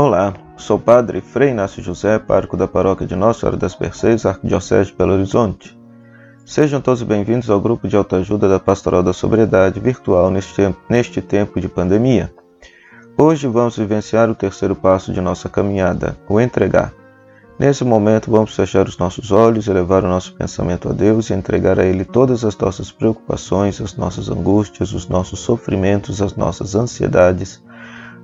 Olá, sou o Padre Frei Inácio José, pároco da paróquia de Nossa Senhora das Mercês, Arquidiocese de Belo Horizonte. Sejam todos bem-vindos ao grupo de autoajuda da Pastoral da Sobriedade virtual neste tempo, neste tempo de pandemia. Hoje vamos vivenciar o terceiro passo de nossa caminhada, o entregar. Nesse momento, vamos fechar os nossos olhos, elevar o nosso pensamento a Deus e entregar a Ele todas as nossas preocupações, as nossas angústias, os nossos sofrimentos, as nossas ansiedades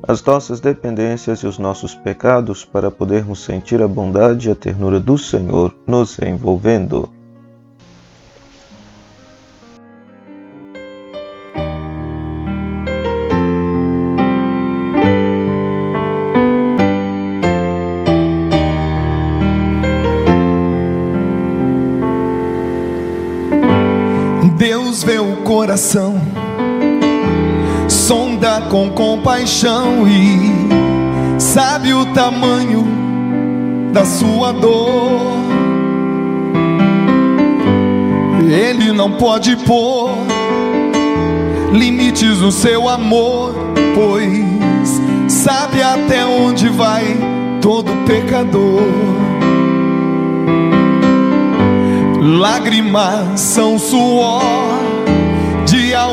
as nossas dependências e os nossos pecados para podermos sentir a bondade e a ternura do Senhor nos envolvendo. Deus vê o coração sonda com compaixão e sabe o tamanho da sua dor. Ele não pode pôr limites no seu amor, pois sabe até onde vai todo pecador. Lágrimas são suor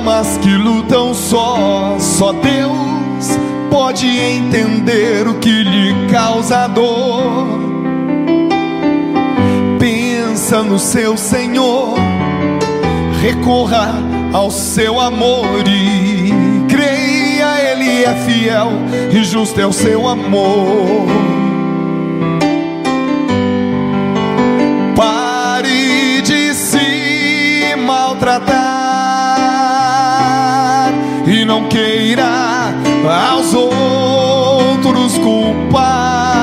almas que lutam só, só Deus pode entender o que lhe causa dor. Pensa no seu Senhor, recorra ao seu amor e creia, Ele é fiel e justo é o seu amor. Pare de se maltratar queira aos outros culpar.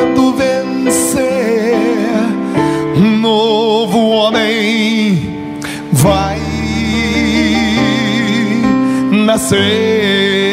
say.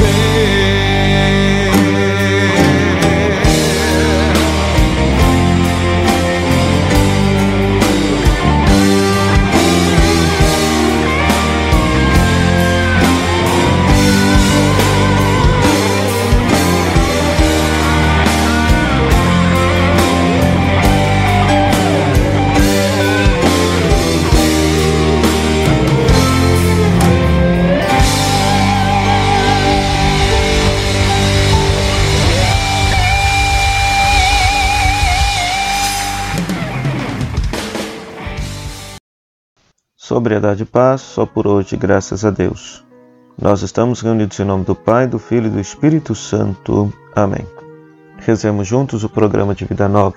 Vai Sobriedade e paz, só por hoje, graças a Deus. Nós estamos reunidos em nome do Pai, do Filho e do Espírito Santo. Amém. Rezemos juntos o programa de vida nova.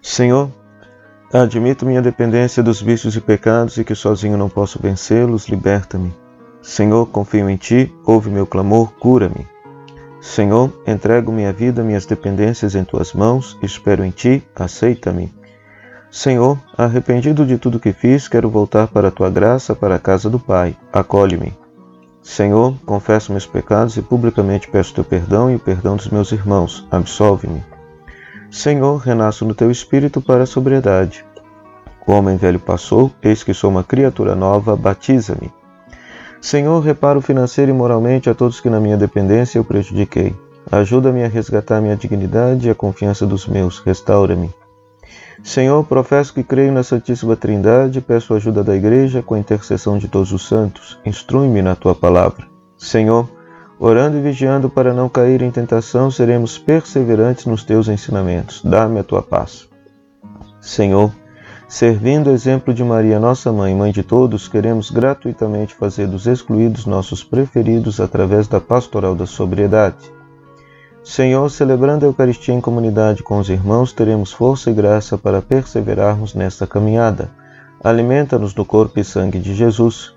Senhor, admito minha dependência dos vícios e pecados e que sozinho não posso vencê-los, liberta-me. Senhor, confio em Ti, ouve meu clamor, cura-me. Senhor, entrego minha vida, minhas dependências em Tuas mãos, espero em Ti, aceita-me. Senhor, arrependido de tudo que fiz, quero voltar para a tua graça, para a casa do Pai. Acolhe-me. Senhor, confesso meus pecados e publicamente peço teu perdão e o perdão dos meus irmãos. Absolve-me. Senhor, renasço no teu espírito para a sobriedade. O homem velho passou, eis que sou uma criatura nova, batiza-me. Senhor, reparo financeiro e moralmente a todos que na minha dependência eu prejudiquei. Ajuda-me a resgatar minha dignidade e a confiança dos meus. Restaura-me. Senhor, professo que creio na Santíssima Trindade peço a ajuda da Igreja com a intercessão de todos os santos. Instrui-me na tua palavra. Senhor, orando e vigiando para não cair em tentação, seremos perseverantes nos teus ensinamentos. Dá-me a tua paz. Senhor, servindo o exemplo de Maria, nossa mãe, mãe de todos, queremos gratuitamente fazer dos excluídos nossos preferidos através da pastoral da sobriedade. Senhor, celebrando a Eucaristia em comunidade com os irmãos, teremos força e graça para perseverarmos nesta caminhada. Alimenta-nos do corpo e sangue de Jesus.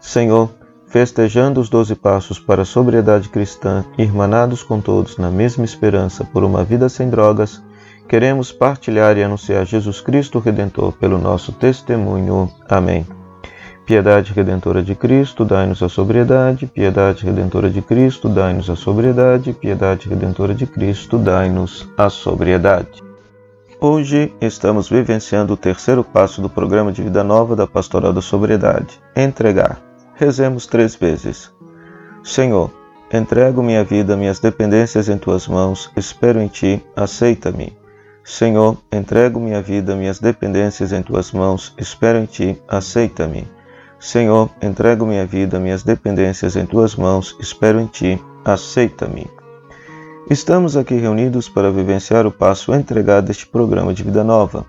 Senhor, festejando os doze passos para a sobriedade cristã, irmanados com todos na mesma esperança por uma vida sem drogas, queremos partilhar e anunciar Jesus Cristo Redentor pelo nosso testemunho. Amém. Piedade redentora de Cristo, dai-nos a sobriedade. Piedade redentora de Cristo, dai-nos a sobriedade. Piedade redentora de Cristo, dai-nos a sobriedade. Hoje estamos vivenciando o terceiro passo do programa de vida nova da Pastoral da Sobriedade: entregar. Rezemos três vezes. Senhor, entrego minha vida, minhas dependências em tuas mãos, espero em ti, aceita-me. Senhor, entrego minha vida, minhas dependências em tuas mãos, espero em ti, aceita-me. Senhor, entrego minha vida, minhas dependências em tuas mãos, espero em ti, aceita-me. Estamos aqui reunidos para vivenciar o passo entregado deste programa de vida nova.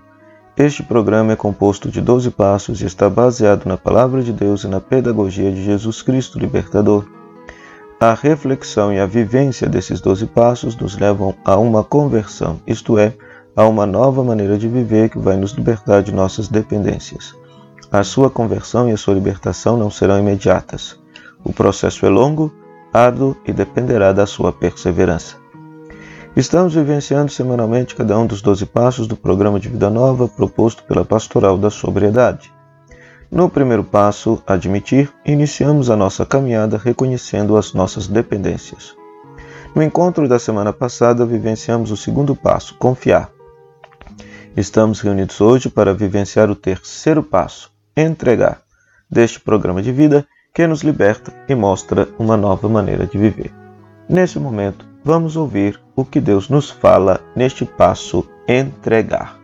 Este programa é composto de 12 passos e está baseado na palavra de Deus e na pedagogia de Jesus Cristo libertador. A reflexão e a vivência desses 12 passos nos levam a uma conversão, isto é, a uma nova maneira de viver que vai nos libertar de nossas dependências. A sua conversão e a sua libertação não serão imediatas. O processo é longo, árduo e dependerá da sua perseverança. Estamos vivenciando semanalmente cada um dos 12 passos do programa de vida nova proposto pela Pastoral da Sobriedade. No primeiro passo, admitir, iniciamos a nossa caminhada reconhecendo as nossas dependências. No encontro da semana passada, vivenciamos o segundo passo, confiar. Estamos reunidos hoje para vivenciar o terceiro passo, entregar deste programa de vida que nos liberta e mostra uma nova maneira de viver. Nesse momento, vamos ouvir o que Deus nos fala neste passo entregar.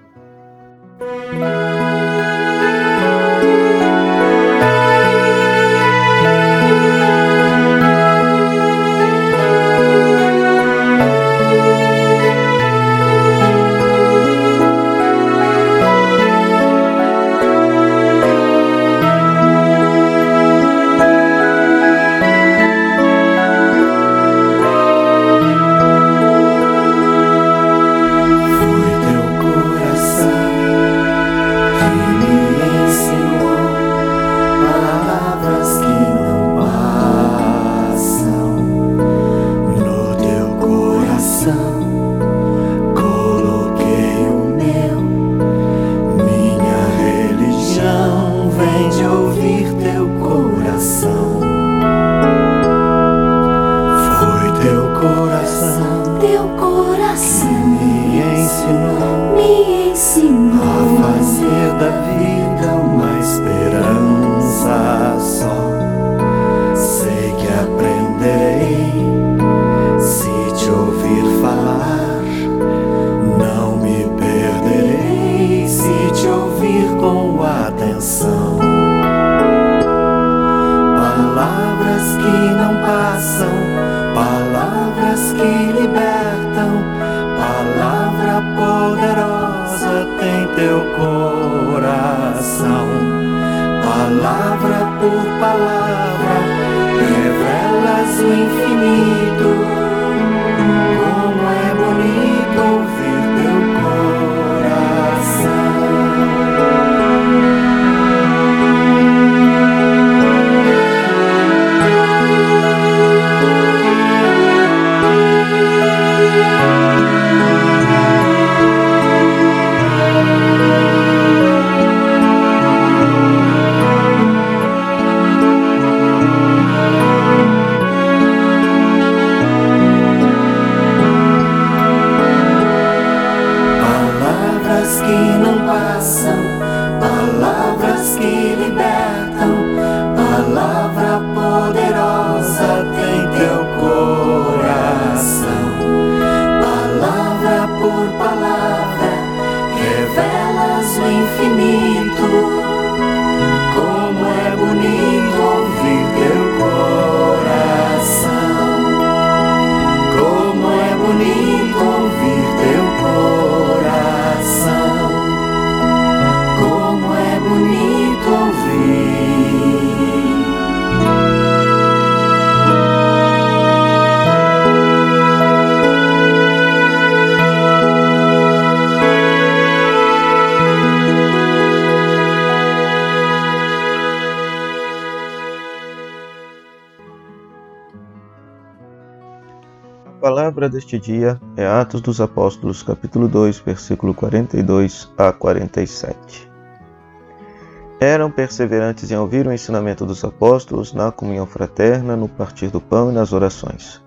Infinito. Palavra deste dia é Atos dos Apóstolos, capítulo 2, versículo 42 a 47. Eram perseverantes em ouvir o ensinamento dos apóstolos, na comunhão fraterna, no partir do pão e nas orações.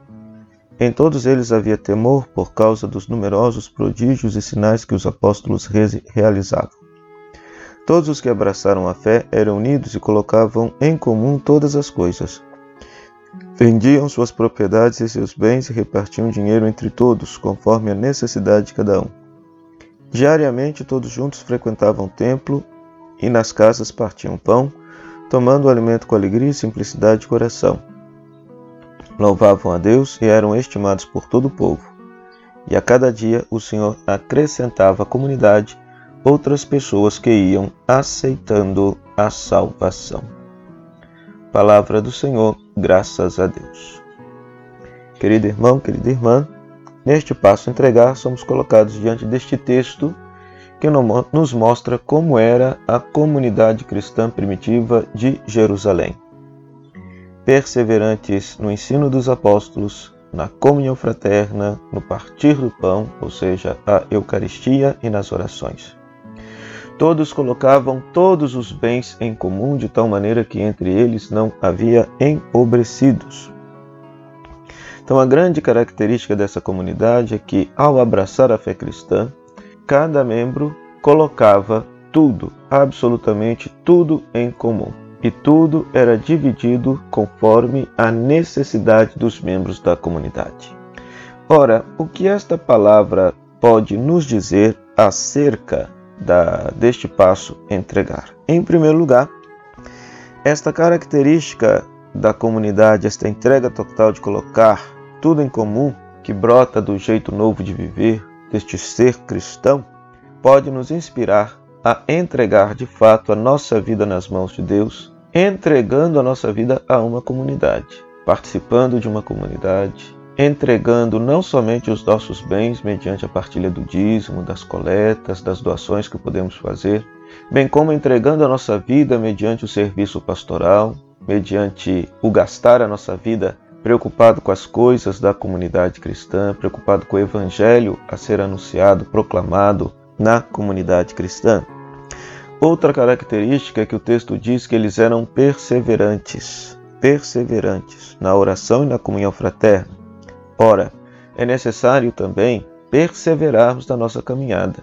Em todos eles havia temor por causa dos numerosos prodígios e sinais que os apóstolos realizavam. Todos os que abraçaram a fé eram unidos e colocavam em comum todas as coisas Vendiam suas propriedades e seus bens e repartiam dinheiro entre todos, conforme a necessidade de cada um. Diariamente, todos juntos frequentavam o templo e nas casas partiam pão, tomando o alimento com alegria e simplicidade de coração. Louvavam a Deus e eram estimados por todo o povo. E a cada dia o Senhor acrescentava à comunidade outras pessoas que iam aceitando a salvação. Palavra do Senhor, graças a Deus. Querido irmão, querida irmã, neste passo entregar somos colocados diante deste texto que nos mostra como era a comunidade cristã primitiva de Jerusalém. Perseverantes no ensino dos apóstolos, na comunhão fraterna, no partir do pão, ou seja, a Eucaristia e nas orações. Todos colocavam todos os bens em comum, de tal maneira que entre eles não havia empobrecidos. Então, a grande característica dessa comunidade é que, ao abraçar a fé cristã, cada membro colocava tudo, absolutamente tudo em comum. E tudo era dividido conforme a necessidade dos membros da comunidade. Ora, o que esta palavra pode nos dizer acerca da, deste passo entregar. Em primeiro lugar, esta característica da comunidade, esta entrega total de colocar tudo em comum, que brota do jeito novo de viver, deste ser cristão, pode nos inspirar a entregar de fato a nossa vida nas mãos de Deus, entregando a nossa vida a uma comunidade, participando de uma comunidade, entregando não somente os nossos bens mediante a partilha do dízimo, das coletas, das doações que podemos fazer, bem como entregando a nossa vida mediante o serviço pastoral, mediante o gastar a nossa vida preocupado com as coisas da comunidade cristã, preocupado com o evangelho a ser anunciado, proclamado na comunidade cristã. Outra característica é que o texto diz que eles eram perseverantes, perseverantes na oração e na comunhão fraterna. Ora, é necessário também perseverarmos na nossa caminhada,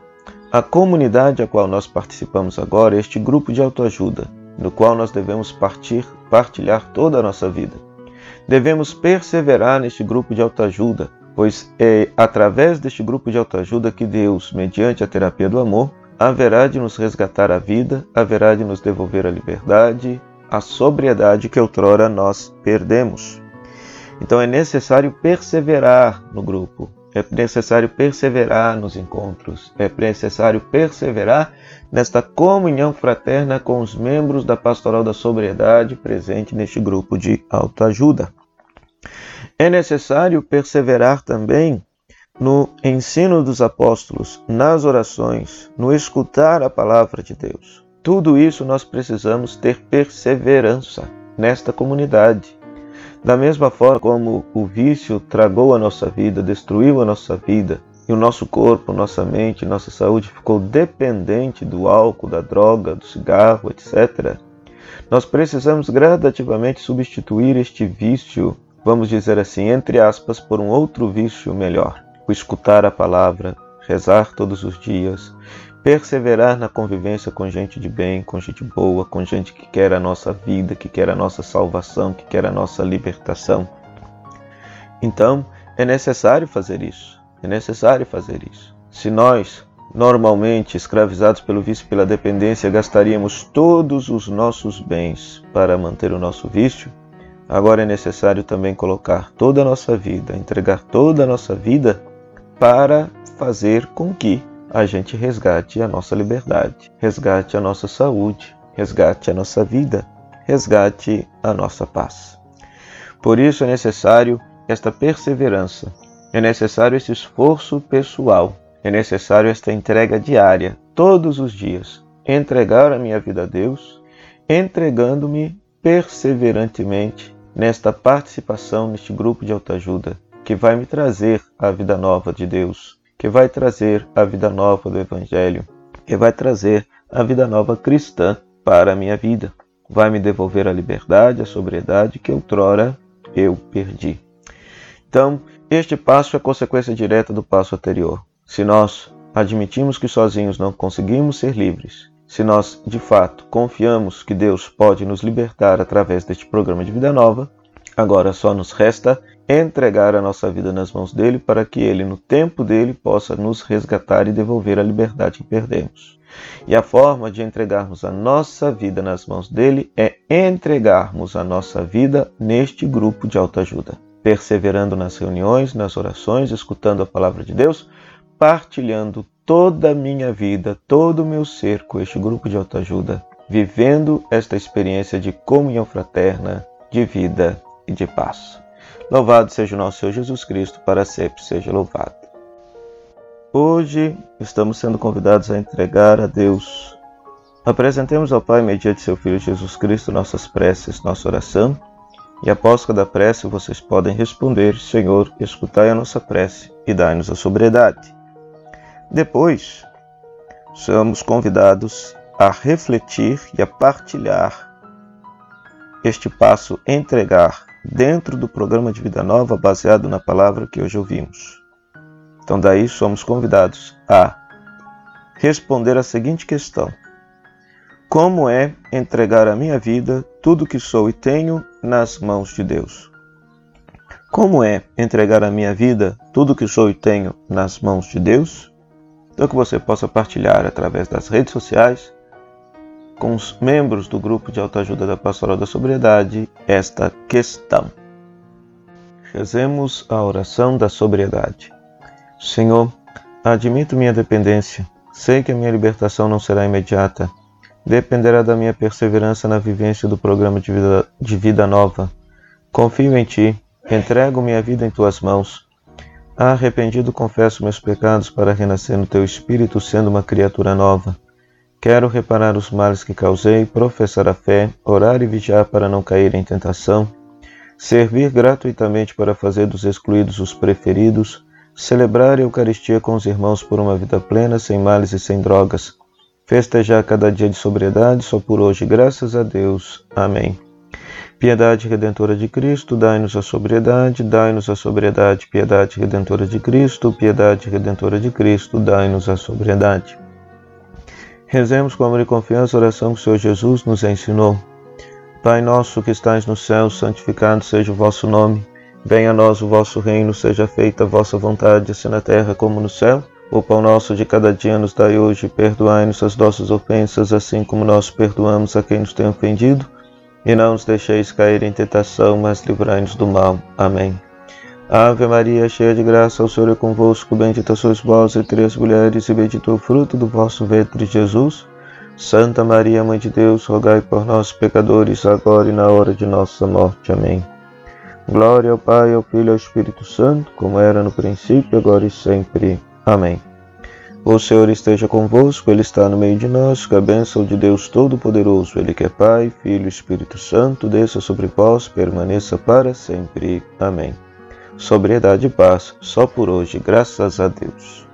A comunidade a qual nós participamos agora é este grupo de autoajuda, no qual nós devemos partir, partilhar toda a nossa vida. Devemos perseverar neste grupo de autoajuda, pois é através deste grupo de autoajuda que Deus, mediante a terapia do amor, haverá de nos resgatar a vida, haverá de nos devolver a liberdade, a sobriedade que outrora nós perdemos. Então é necessário perseverar no grupo, é necessário perseverar nos encontros, é necessário perseverar nesta comunhão fraterna com os membros da Pastoral da Sobriedade presente neste grupo de autoajuda. É necessário perseverar também no ensino dos apóstolos, nas orações, no escutar a palavra de Deus. Tudo isso nós precisamos ter perseverança nesta comunidade. Da mesma forma como o vício tragou a nossa vida, destruiu a nossa vida, e o nosso corpo, nossa mente, nossa saúde ficou dependente do álcool, da droga, do cigarro, etc. Nós precisamos gradativamente substituir este vício, vamos dizer assim, entre aspas, por um outro vício melhor. O escutar a palavra, rezar todos os dias, perseverar na convivência com gente de bem, com gente boa, com gente que quer a nossa vida, que quer a nossa salvação, que quer a nossa libertação. Então, é necessário fazer isso. É necessário fazer isso. Se nós, normalmente escravizados pelo vício e pela dependência, gastaríamos todos os nossos bens para manter o nosso vício, agora é necessário também colocar toda a nossa vida, entregar toda a nossa vida para fazer com que a gente resgate a nossa liberdade, resgate a nossa saúde, resgate a nossa vida, resgate a nossa paz. Por isso é necessário esta perseverança, é necessário esse esforço pessoal, é necessário esta entrega diária, todos os dias, entregar a minha vida a Deus, entregando-me perseverantemente nesta participação neste grupo de autoajuda que vai me trazer a vida nova de Deus, que vai trazer a vida nova do Evangelho, que vai trazer a vida nova cristã para a minha vida. Vai me devolver a liberdade, a sobriedade que outrora eu perdi. Então, este passo é consequência direta do passo anterior. Se nós admitimos que sozinhos não conseguimos ser livres, se nós de fato confiamos que Deus pode nos libertar através deste programa de vida nova, agora só nos resta entregar a nossa vida nas mãos dele para que ele, no tempo dele, possa nos resgatar e devolver a liberdade que perdemos. E a forma de entregarmos a nossa vida nas mãos dele é entregarmos a nossa vida neste grupo de autoajuda, perseverando nas reuniões, nas orações, escutando a palavra de Deus, partilhando toda a minha vida, todo o meu ser com este grupo de autoajuda, vivendo esta experiência de comunhão fraterna, de vida e de paz. Louvado seja o nosso Senhor Jesus Cristo, para sempre seja louvado. Hoje estamos sendo convidados a entregar a Deus. Apresentemos ao Pai, mediante seu Filho Jesus Cristo, nossas preces, nossa oração. E após cada prece, vocês podem responder: Senhor, escutai a nossa prece e dai-nos a sobriedade. Depois, somos convidados a refletir e a partilhar este passo entregar dentro do programa de Vida Nova baseado na palavra que hoje ouvimos. Então, daí somos convidados a responder a seguinte questão: Como é entregar a minha vida, tudo que sou e tenho, nas mãos de Deus? Como é entregar a minha vida, tudo que sou e tenho, nas mãos de Deus? Então, que você possa partilhar através das redes sociais com os membros do grupo de autoajuda da Pastoral da Sobriedade esta questão. Rezemos a oração da sobriedade. Senhor, admito minha dependência. Sei que a minha libertação não será imediata. Dependerá da minha perseverança na vivência do programa de vida, de vida nova. Confio em Ti. Entrego minha vida em Tuas mãos. Arrependido confesso meus pecados para renascer no Teu Espírito, sendo uma criatura nova. Quero reparar os males que causei, professar a fé, orar e vigiar para não cair em tentação, servir gratuitamente para fazer dos excluídos os preferidos, celebrar a Eucaristia com os irmãos por uma vida plena, sem males e sem drogas, festejar cada dia de sobriedade, só por hoje, graças a Deus. Amém. Piedade Redentora de Cristo, dai-nos a sobriedade, dai-nos a sobriedade. Piedade Redentora de Cristo, piedade Redentora de Cristo, dai-nos a sobriedade. Rezemos com amor e confiança a oração que o Senhor Jesus nos ensinou. Pai nosso que estais no céu, santificado seja o vosso nome. Venha a nós o vosso reino, seja feita a vossa vontade, assim na terra como no céu. O pão nosso de cada dia nos dai hoje, perdoai-nos as nossas ofensas, assim como nós perdoamos a quem nos tem ofendido. E não nos deixeis cair em tentação, mas livrai-nos do mal. Amém. Ave Maria, cheia de graça, o Senhor é convosco, bendita sois vós entre as mulheres, e bendito é o fruto do vosso ventre, Jesus. Santa Maria, Mãe de Deus, rogai por nós, pecadores, agora e na hora de nossa morte. Amém. Glória ao Pai, ao Filho e ao Espírito Santo, como era no princípio, agora e sempre. Amém. O Senhor esteja convosco, Ele está no meio de nós, que a bênção de Deus Todo-Poderoso, Ele que é Pai, Filho e Espírito Santo, desça sobre vós, permaneça para sempre. Amém sobriedade e paz, só por hoje, graças a Deus.